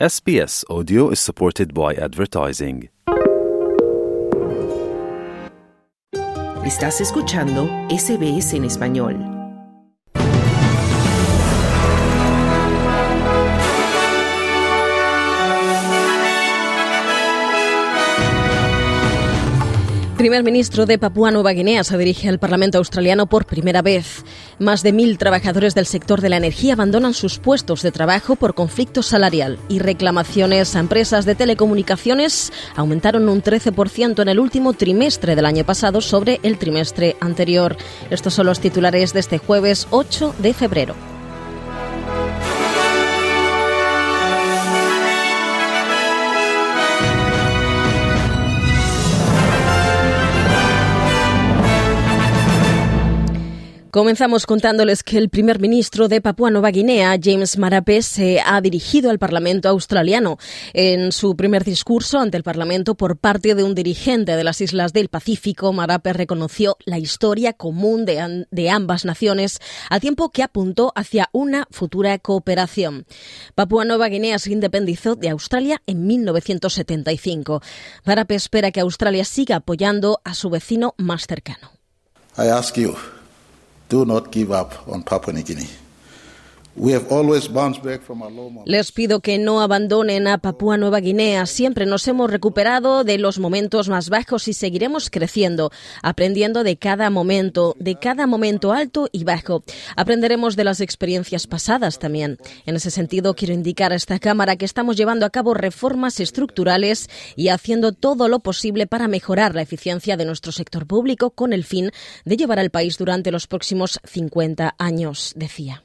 SBS Audio is supported by advertising. Estás escuchando SBS en español. Primer ministro de Papúa Nueva Guinea se dirige al Parlamento australiano por primera vez. Más de mil trabajadores del sector de la energía abandonan sus puestos de trabajo por conflicto salarial y reclamaciones a empresas de telecomunicaciones aumentaron un 13% en el último trimestre del año pasado sobre el trimestre anterior. Estos son los titulares de este jueves 8 de febrero. Comenzamos contándoles que el primer ministro de Papúa Nueva Guinea, James Marape, se ha dirigido al Parlamento australiano. En su primer discurso ante el Parlamento por parte de un dirigente de las Islas del Pacífico, Marape reconoció la historia común de, ambas naciones, al tiempo que apuntó hacia una futura cooperación. Papúa Nueva Guinea se independizó de Australia en 1975. Marape espera que Australia siga apoyando a su vecino más cercano. I ask do not give up on Papua New Guinea. Les pido que no abandonen a Papúa Nueva Guinea. Siempre nos hemos recuperado de los momentos más bajos y seguiremos creciendo, aprendiendo de cada momento, de cada momento alto y bajo. Aprenderemos de las experiencias pasadas también. En ese sentido, quiero indicar a esta Cámara que estamos llevando a cabo reformas estructurales y haciendo todo lo posible para mejorar la eficiencia de nuestro sector público con el fin de llevar al país durante los próximos 50 años, decía.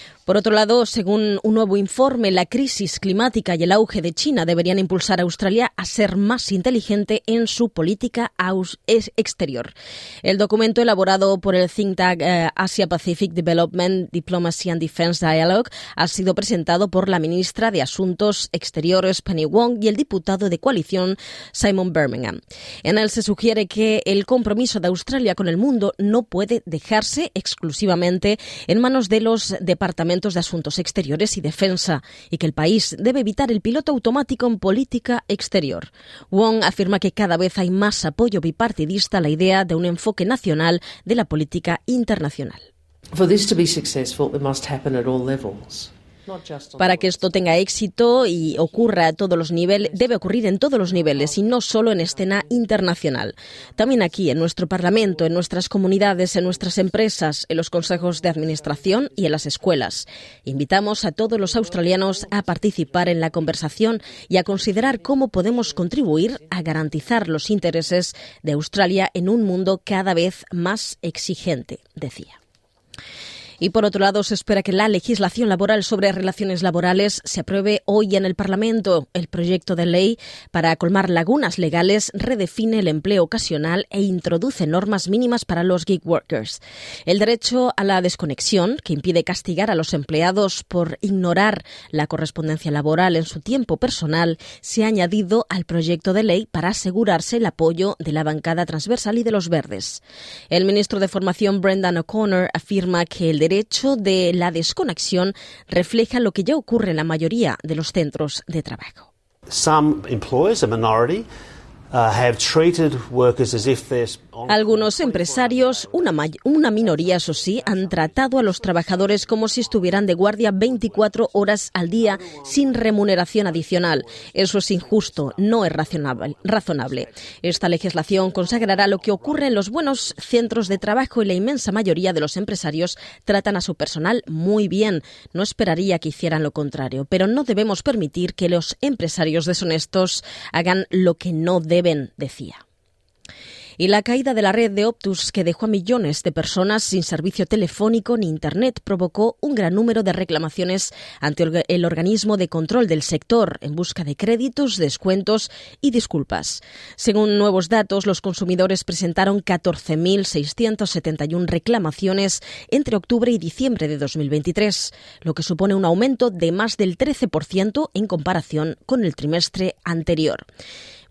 Por otro lado, según un nuevo informe, la crisis climática y el auge de China deberían impulsar a Australia a ser más inteligente en su política exterior. El documento elaborado por el think tank eh, Asia Pacific Development Diplomacy and Defense Dialogue ha sido presentado por la ministra de Asuntos Exteriores Penny Wong y el diputado de coalición Simon Birmingham. En él se sugiere que el compromiso de Australia con el mundo no puede dejarse exclusivamente en manos de los departamentos de Asuntos Exteriores y Defensa y que el país debe evitar el piloto automático en política exterior. Wong afirma que cada vez hay más apoyo bipartidista a la idea de un enfoque nacional de la política internacional. For this to be successful, it must happen at all levels. Para que esto tenga éxito y ocurra a todos los niveles, debe ocurrir en todos los niveles y no solo en escena internacional. También aquí, en nuestro Parlamento, en nuestras comunidades, en nuestras empresas, en los consejos de administración y en las escuelas. Invitamos a todos los australianos a participar en la conversación y a considerar cómo podemos contribuir a garantizar los intereses de Australia en un mundo cada vez más exigente, decía. Y por otro lado, se espera que la legislación laboral sobre relaciones laborales se apruebe hoy en el Parlamento. El proyecto de ley para colmar lagunas legales redefine el empleo ocasional e introduce normas mínimas para los gig workers. El derecho a la desconexión, que impide castigar a los empleados por ignorar la correspondencia laboral en su tiempo personal, se ha añadido al proyecto de ley para asegurarse el apoyo de la bancada transversal y de los verdes. El ministro de Formación, Brendan O'Connor, afirma que el derecho derecho de la desconexión refleja lo que ya ocurre en la mayoría de los centros de trabajo. Some employers, a minority, Uh, Algunos empresarios, una, minoría, eso sí, han tratado a los trabajadores como si estuvieran de guardia 24 horas al día sin remuneración adicional. Eso es injusto, no es razonable. Esta legislación consagrará lo que ocurre en los buenos centros de trabajo y la inmensa mayoría de los empresarios tratan a su personal muy bien. No esperaría que hicieran lo contrario, pero no debemos permitir que los empresarios deshonestos hagan lo que no deben decía y la caída de la red de Optus que dejó a millones de personas sin servicio telefónico ni Internet provocó un gran número de reclamaciones ante el organismo de control del sector en busca de créditos, descuentos y disculpas. Según nuevos datos, los consumidores presentaron 14.671 reclamaciones entre octubre y diciembre de 2023, lo que supone un aumento de más del 13% en comparación con el trimestre anterior.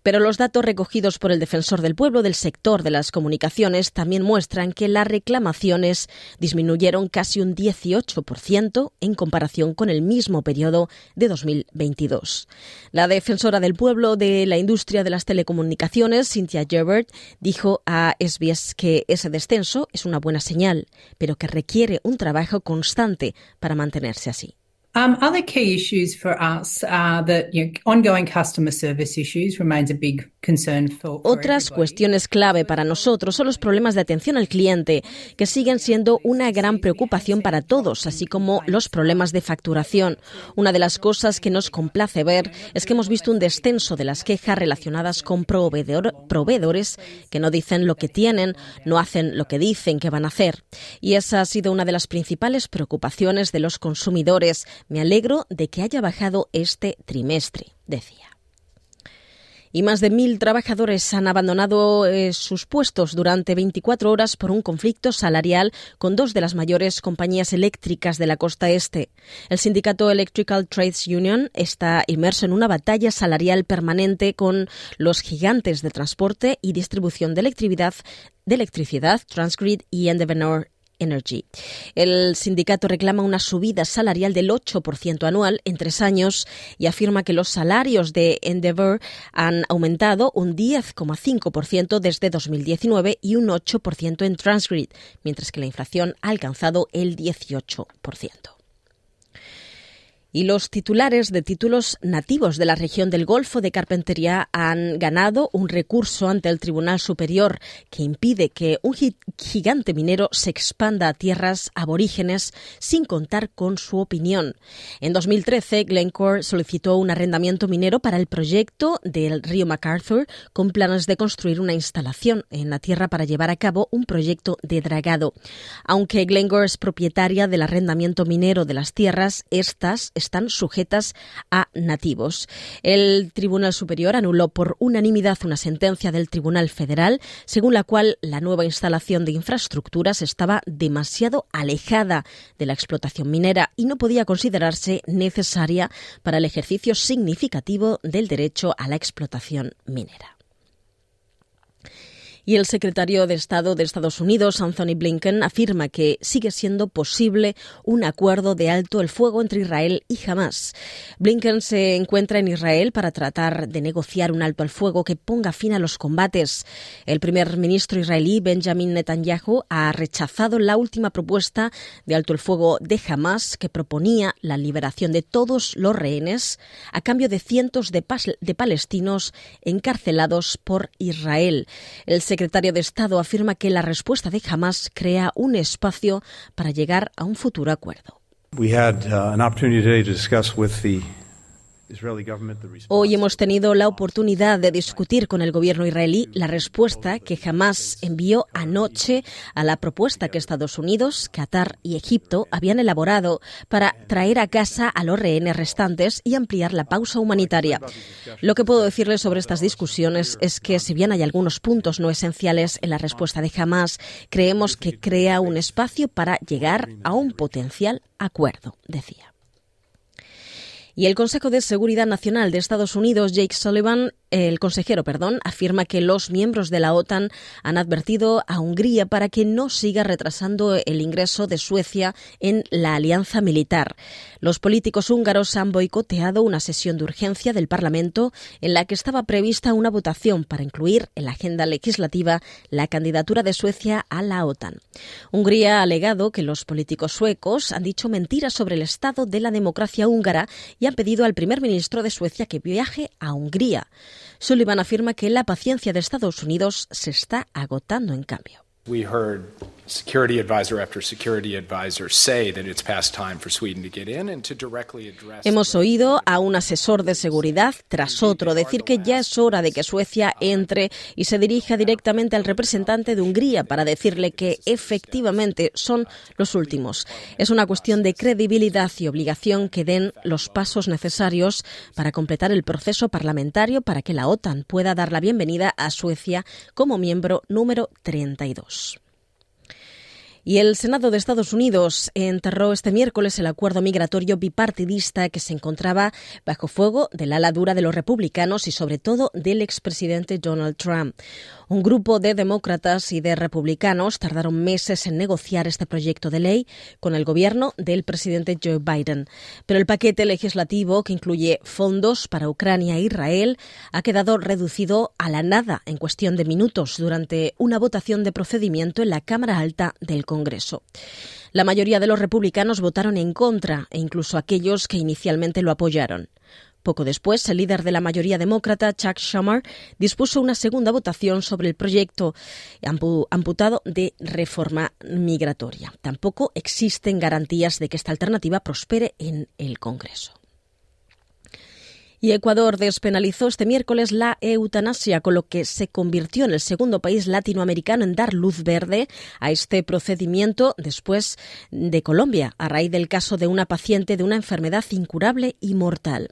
Pero los datos recogidos por el defensor del pueblo del sector de las comunicaciones también muestran que las reclamaciones disminuyeron casi un 18% en comparación con el mismo periodo de 2022. La defensora del pueblo de la industria de las telecomunicaciones, Cynthia Gerbert, dijo a SBS que ese descenso es una buena señal, pero que requiere un trabajo constante para mantenerse así. Um, other key issues for us are that you know, ongoing customer service issues remains a big Otras cuestiones clave para nosotros son los problemas de atención al cliente, que siguen siendo una gran preocupación para todos, así como los problemas de facturación. Una de las cosas que nos complace ver es que hemos visto un descenso de las quejas relacionadas con proveedor- proveedores que no dicen lo que tienen, no hacen lo que dicen que van a hacer. Y esa ha sido una de las principales preocupaciones de los consumidores. Me alegro de que haya bajado este trimestre, decía. Y más de mil trabajadores han abandonado eh, sus puestos durante 24 horas por un conflicto salarial con dos de las mayores compañías eléctricas de la costa este. El sindicato Electrical Trades Union está inmerso en una batalla salarial permanente con los gigantes de transporte y distribución de electricidad, de electricidad Transgrid y Endeavour Energy. El sindicato reclama una subida salarial del 8% anual en tres años y afirma que los salarios de Endeavour han aumentado un 10,5% desde 2019 y un 8% en Transgrid, mientras que la inflación ha alcanzado el 18%. Y los titulares de títulos nativos de la región del Golfo de Carpintería han ganado un recurso ante el Tribunal Superior que impide que un gi- gigante minero se expanda a tierras aborígenes sin contar con su opinión. En 2013, Glencore solicitó un arrendamiento minero para el proyecto del río MacArthur con planes de construir una instalación en la tierra para llevar a cabo un proyecto de dragado. Aunque Glencore es propietaria del arrendamiento minero de las tierras, estas están sujetas a nativos. El Tribunal Superior anuló por unanimidad una sentencia del Tribunal Federal, según la cual la nueva instalación de infraestructuras estaba demasiado alejada de la explotación minera y no podía considerarse necesaria para el ejercicio significativo del derecho a la explotación minera. Y el secretario de Estado de Estados Unidos, Anthony Blinken, afirma que sigue siendo posible un acuerdo de alto el fuego entre Israel y Hamas. Blinken se encuentra en Israel para tratar de negociar un alto al fuego que ponga fin a los combates. El primer ministro israelí, Benjamin Netanyahu, ha rechazado la última propuesta de alto el fuego de Hamas que proponía la liberación de todos los rehenes a cambio de cientos de, palestinos encarcelados por Israel. El secretario de Estado afirma que la respuesta de Hamas crea un espacio para llegar a un futuro acuerdo. We had uh, an opportunity today to discuss with the Hoy hemos tenido la oportunidad de discutir con el gobierno israelí la respuesta que Hamas envió anoche a la propuesta que Estados Unidos, Qatar y Egipto habían elaborado para traer a casa a los rehenes restantes y ampliar la pausa humanitaria. Lo que puedo decirles sobre estas discusiones es que si bien hay algunos puntos no esenciales en la respuesta de Hamas, creemos que crea un espacio para llegar a un potencial acuerdo, decía. Y el Consejo de Seguridad Nacional de Estados Unidos, Jake Sullivan, el consejero, perdón, afirma que los miembros de la OTAN han advertido a Hungría para que no siga retrasando el ingreso de Suecia en la alianza militar. Los políticos húngaros han boicoteado una sesión de urgencia del Parlamento en la que estaba prevista una votación para incluir en la agenda legislativa la candidatura de Suecia a la OTAN. Hungría ha alegado que los políticos suecos han dicho mentiras sobre el estado de la democracia húngara y han pedido al primer ministro de Suecia que viaje a Hungría. Sullivan afirma que la paciencia de Estados Unidos se está agotando en cambio. We heard security advisor after security advisor say that it's past time for Sweden to get in and to directly address. Hemos oído a un asesor de seguridad tras otro decir que ya es hora de que Suecia entre y se dirija directamente al representante de Hungría para decirle que efectivamente son los últimos. Es una cuestión de credibilidad y obligación que den los pasos necesarios para completar el proceso parlamentario para que la OTAN pueda dar la bienvenida a Suecia como miembro número 32. Dios. Y el Senado de Estados Unidos enterró este miércoles el acuerdo migratorio bipartidista que se encontraba bajo fuego del ala dura de los republicanos y sobre todo del expresidente Donald Trump. Un grupo de demócratas y de republicanos tardaron meses en negociar este proyecto de ley con el gobierno del presidente Joe Biden. Pero el paquete legislativo, que incluye fondos para Ucrania e Israel, ha quedado reducido a la nada en cuestión de minutos durante una votación de procedimiento en la Cámara Alta del Congreso. La mayoría de los republicanos votaron en contra e incluso aquellos que inicialmente lo apoyaron. Poco después, el líder de la mayoría demócrata, Chuck Schumer, dispuso una segunda votación sobre el proyecto amputado de reforma migratoria. Tampoco existen garantías de que esta alternativa prospere en el Congreso. Y Ecuador despenalizó este miércoles la eutanasia, con lo que se convirtió en el segundo país latinoamericano en dar luz verde a este procedimiento después de Colombia, a raíz del caso de una paciente de una enfermedad incurable y mortal.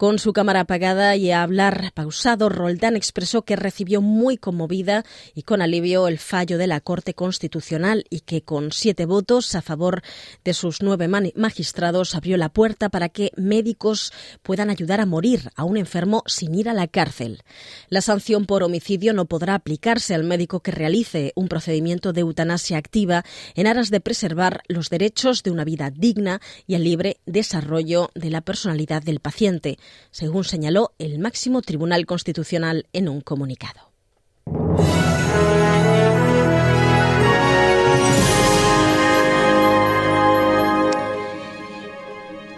Con su cámara apagada y a hablar pausado, Roldán expresó que recibió muy conmovida y con alivio el fallo de la Corte Constitucional y que con siete votos a favor de sus nueve magistrados abrió la puerta para que médicos puedan ayudar a morir a un enfermo sin ir a la cárcel. La sanción por homicidio no podrá aplicarse al médico que realice un procedimiento de eutanasia activa en aras de preservar los derechos de una vida digna y el libre desarrollo de la personalidad del paciente según señaló el máximo Tribunal Constitucional en un comunicado.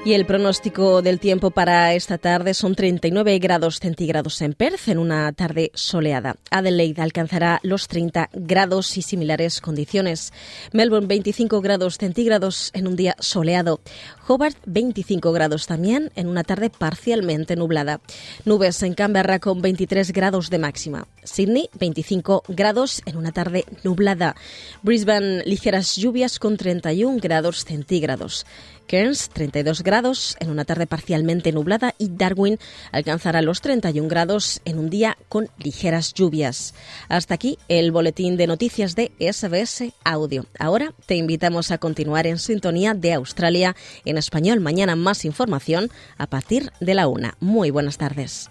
Y el pronóstico del tiempo para esta tarde son 39 grados centígrados en Perth en una tarde soleada. Adelaide alcanzará los 30 grados y similares condiciones. Melbourne 25 grados centígrados en un día soleado. Hobart 25 grados también en una tarde parcialmente nublada. Nubes en Canberra con 23 grados de máxima. Sydney 25 grados en una tarde nublada. Brisbane ligeras lluvias con 31 grados centígrados. Cairns 32 grados en una tarde parcialmente nublada y Darwin alcanzará los 31 grados en un día con ligeras lluvias. Hasta aquí el boletín de noticias de SBS Audio. Ahora te invitamos a continuar en sintonía de Australia en español. Mañana más información a partir de la una. Muy buenas tardes.